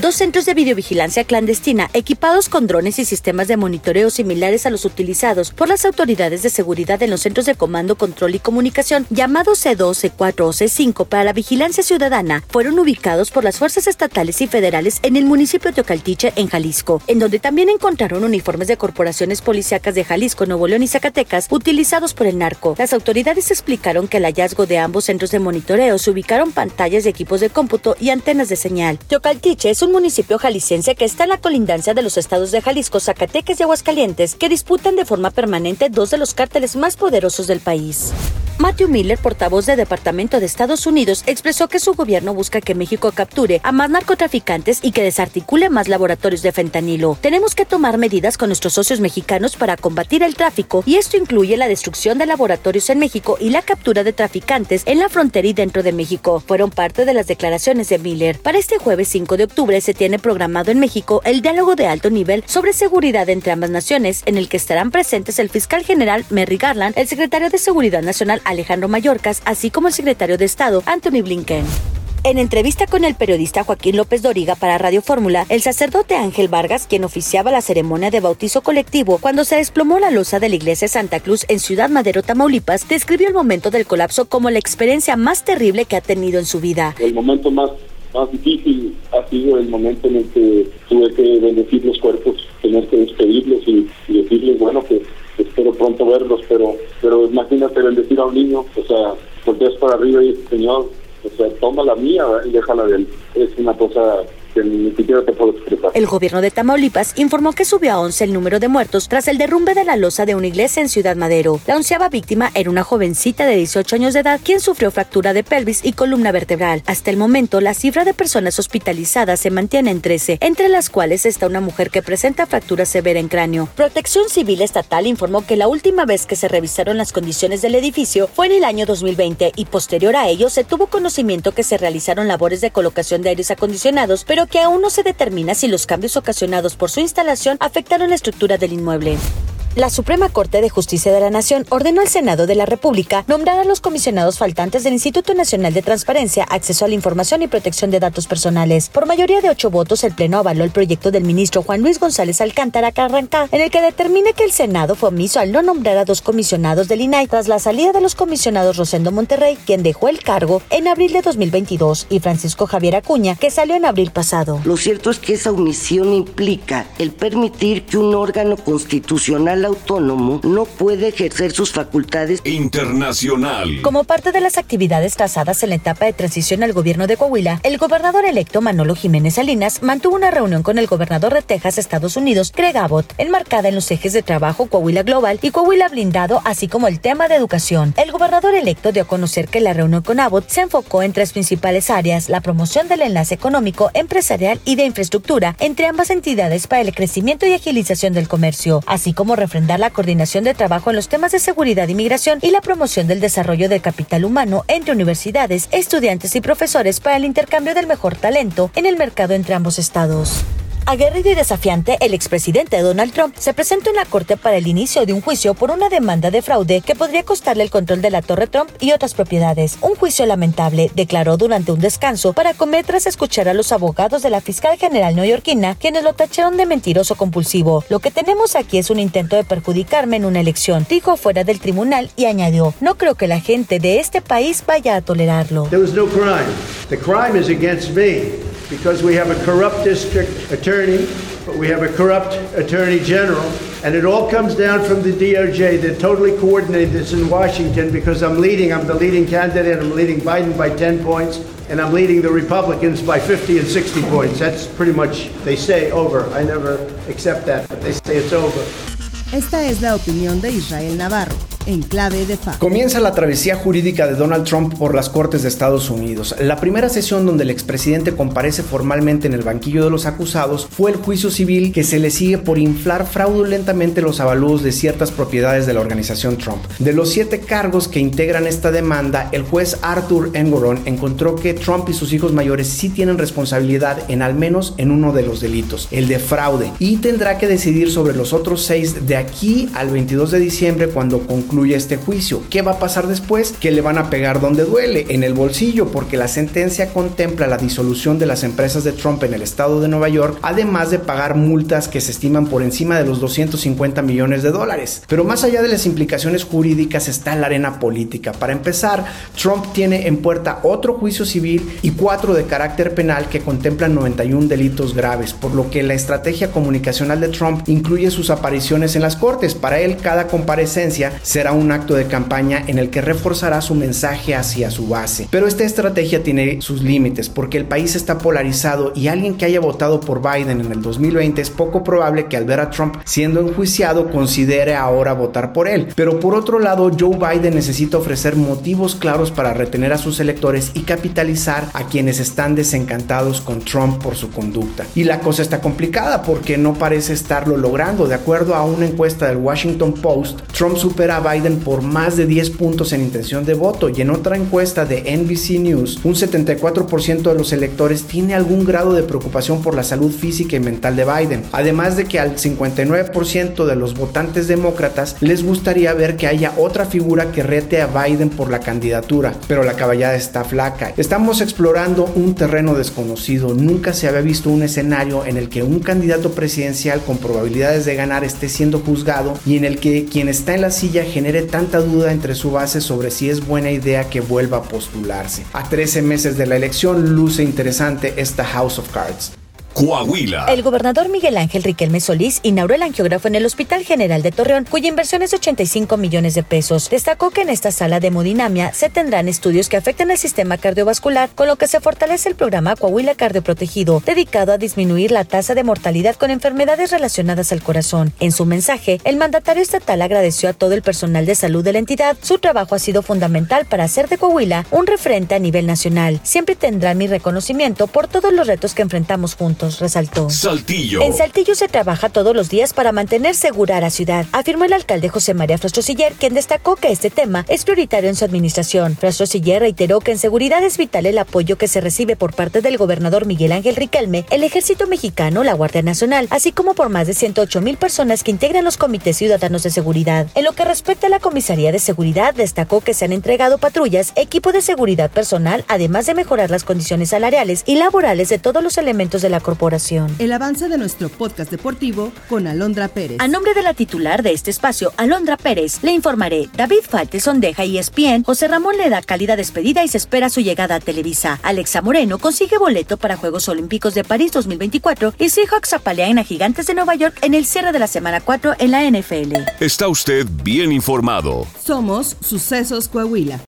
Dos centros de videovigilancia clandestina equipados con drones y sistemas de monitoreo similares a los utilizados por las autoridades de seguridad en los centros de comando, control y comunicación llamados C2, C4 o C5 para la vigilancia ciudadana fueron ubicados por las fuerzas estatales y federales en el municipio de Ocaltiche, en Jalisco, en donde también encontraron uniformes de corporaciones policíacas de Jalisco, Nuevo León y Zacatecas utilizados por el narco. Las autoridades explicaron que el hallazgo de ambos centros de monitoreo se ubicaron pantallas y equipos de cómputo y antenas de señal. Teocaltiche es un municipio jalisciense que está en la colindancia de los estados de Jalisco, Zacatecas y Aguascalientes, que disputan de forma permanente dos de los cárteles más poderosos del país. Matthew Miller, portavoz del Departamento de Estados Unidos, expresó que su gobierno busca que México capture a más narcotraficantes y que desarticule más laboratorios de fentanilo. Tenemos que tomar medidas con nuestros socios mexicanos para combatir el tráfico y esto incluye la destrucción de laboratorios en México y la captura de traficantes en la frontera y dentro de México. Fueron parte de las declaraciones de Miller. Para este jueves 5 de octubre se tiene programado en México el diálogo de alto nivel sobre seguridad entre ambas naciones, en el que estarán presentes el fiscal general Merry Garland, el secretario de Seguridad Nacional Alejandro Mayorkas, así como el secretario de Estado Anthony Blinken. En entrevista con el periodista Joaquín López Doriga para Radio Fórmula, el sacerdote Ángel Vargas, quien oficiaba la ceremonia de bautizo colectivo cuando se desplomó la losa de la iglesia Santa Cruz en Ciudad Madero, Tamaulipas, describió el momento del colapso como la experiencia más terrible que ha tenido en su vida. El momento más, más difícil ha sido el momento en el que tuve que bendecir los cuerpos, tener que despedirlos y, y decirles, bueno, que espero pronto verlos, pero pero imagínate bendecir a un niño, o sea, volteas para arriba y Señor, o sea, toma la mía y déjala de él. Es una cosa El gobierno de Tamaulipas informó que subió a 11 el número de muertos tras el derrumbe de la losa de una iglesia en Ciudad Madero. La onceava víctima era una jovencita de 18 años de edad quien sufrió fractura de pelvis y columna vertebral. Hasta el momento, la cifra de personas hospitalizadas se mantiene en 13, entre las cuales está una mujer que presenta fractura severa en cráneo. Protección Civil Estatal informó que la última vez que se revisaron las condiciones del edificio fue en el año 2020 y posterior a ello se tuvo conocimiento que se realizaron labores de colocación de aires acondicionados, pero que aún no se determina si los cambios ocasionados por su instalación afectaron la estructura del inmueble. La Suprema Corte de Justicia de la Nación ordenó al Senado de la República nombrar a los comisionados faltantes del Instituto Nacional de Transparencia, Acceso a la Información y Protección de Datos Personales. Por mayoría de ocho votos, el Pleno avaló el proyecto del ministro Juan Luis González Alcántara Carrancá, en el que determina que el Senado fue omiso al no nombrar a dos comisionados del INAI tras la salida de los comisionados Rosendo Monterrey, quien dejó el cargo en abril de 2022, y Francisco Javier Acuña, que salió en abril pasado. Lo cierto es que esa omisión implica el permitir que un órgano constitucional autónomo no puede ejercer sus facultades Internacional. Como parte de las actividades trazadas en la etapa de transición al gobierno de Coahuila, el gobernador electo Manolo Jiménez Salinas mantuvo una reunión con el gobernador de Texas, Estados Unidos, Greg Abbott, enmarcada en los ejes de trabajo Coahuila Global y Coahuila Blindado, así como el tema de educación. El gobernador electo dio a conocer que la reunión con Abbott se enfocó en tres principales áreas, la promoción del enlace económico, empresarial y de infraestructura entre ambas entidades para el crecimiento y agilización del comercio, así como refrendar la coordinación de trabajo en los temas de seguridad y migración y la promoción del desarrollo del capital humano entre universidades, estudiantes y profesores para el intercambio del mejor talento en el mercado entre ambos estados. Aguerrido y desafiante, el expresidente Donald Trump se presentó en la corte para el inicio de un juicio por una demanda de fraude que podría costarle el control de la Torre Trump y otras propiedades. Un juicio lamentable, declaró durante un descanso para comer tras escuchar a los abogados de la fiscal general neoyorquina, quienes lo tacharon de mentiroso compulsivo. Lo que tenemos aquí es un intento de perjudicarme en una elección, dijo fuera del tribunal y añadió, no creo que la gente de este país vaya a tolerarlo. There was no crime. The crime is against me because we have a corrupt district attorney, but we have a corrupt attorney general, and it all comes down from the DOJ. They're totally coordinated this in Washington because I'm leading, I'm the leading candidate, I'm leading Biden by 10 points, and I'm leading the Republicans by 50 and 60 points. That's pretty much, they say over. I never accept that, but they say it's over. Esta es la opinión de Israel Navarro, en clave de FA. Comienza la travesía jurídica de Donald Trump por las Cortes de Estados Unidos. La primera sesión donde el expresidente comparece formalmente en el banquillo de los acusados fue el juicio civil que se le sigue por inflar fraudulentamente los avalúos de ciertas propiedades de la organización Trump. De los siete cargos que integran esta demanda, el juez Arthur Engoron encontró que Trump y sus hijos mayores sí tienen responsabilidad en al menos en uno de los delitos, el de fraude, y tendrá que decidir sobre los otros seis de aquí al 22 de diciembre cuando concluya este juicio. ¿Qué va a pasar después? Que le van a pegar donde duele, en el bolsillo, porque la sentencia contempla la disolución de las empresas de Trump en el estado de Nueva York, además de pagar multas que se estiman por encima de los 250 millones de dólares. Pero más allá de las implicaciones jurídicas está la arena política. Para empezar, Trump tiene en puerta otro juicio civil y cuatro de carácter penal que contemplan 91 delitos graves, por lo que la estrategia comunicacional de Trump incluye sus apariciones en las cortes. Para él, cada comparecencia un acto de campaña en el que reforzará su mensaje hacia su base. Pero esta estrategia tiene sus límites porque el país está polarizado y alguien que haya votado por Biden en el 2020 es poco probable que al ver a Trump siendo enjuiciado considere ahora votar por él. Pero por otro lado, Joe Biden necesita ofrecer motivos claros para retener a sus electores y capitalizar a quienes están desencantados con Trump por su conducta. Y la cosa está complicada porque no parece estarlo logrando. De acuerdo a una encuesta del Washington Post, Trump supera a Biden por más de 10 puntos en intención de voto y en otra encuesta de NBC News, un 74% de los electores tiene algún grado de preocupación por la salud física y mental de Biden. Además de que al 59% de los votantes demócratas les gustaría ver que haya otra figura que rete a Biden por la candidatura, pero la caballada está flaca. Estamos explorando un terreno desconocido. Nunca se había visto un escenario en el que un candidato presidencial con probabilidades de ganar esté siendo juzgado y en el que quien está en la silla genere tanta duda entre su base sobre si es buena idea que vuelva a postularse. A 13 meses de la elección luce interesante esta House of Cards. Coahuila. El gobernador Miguel Ángel Riquelme Solís inauguró el angiógrafo en el Hospital General de Torreón, cuya inversión es de 85 millones de pesos. Destacó que en esta sala de hemodinamia se tendrán estudios que afectan al sistema cardiovascular, con lo que se fortalece el programa Coahuila Cardioprotegido, dedicado a disminuir la tasa de mortalidad con enfermedades relacionadas al corazón. En su mensaje, el mandatario estatal agradeció a todo el personal de salud de la entidad. Su trabajo ha sido fundamental para hacer de Coahuila un referente a nivel nacional. Siempre tendrán mi reconocimiento por todos los retos que enfrentamos juntos resaltó. Saltillo. En Saltillo se trabaja todos los días para mantener segura a la ciudad, afirmó el alcalde José María Frastrosiller, quien destacó que este tema es prioritario en su administración. Frastrosiller reiteró que en seguridad es vital el apoyo que se recibe por parte del gobernador Miguel Ángel Riquelme, el Ejército Mexicano, la Guardia Nacional, así como por más de 108 mil personas que integran los comités ciudadanos de seguridad. En lo que respecta a la Comisaría de Seguridad, destacó que se han entregado patrullas, equipo de seguridad personal, además de mejorar las condiciones salariales y laborales de todos los elementos de la corporación corporación. El avance de nuestro podcast deportivo con Alondra Pérez. A nombre de la titular de este espacio, Alondra Pérez, le informaré. David Falteson deja ESPN, José Ramón le da cálida despedida y se espera su llegada a Televisa. Alexa Moreno consigue boleto para Juegos Olímpicos de París 2024 y Seahawks apalean a Gigantes de Nueva York en el cierre de la semana 4 en la NFL. Está usted bien informado. Somos Sucesos Coahuila.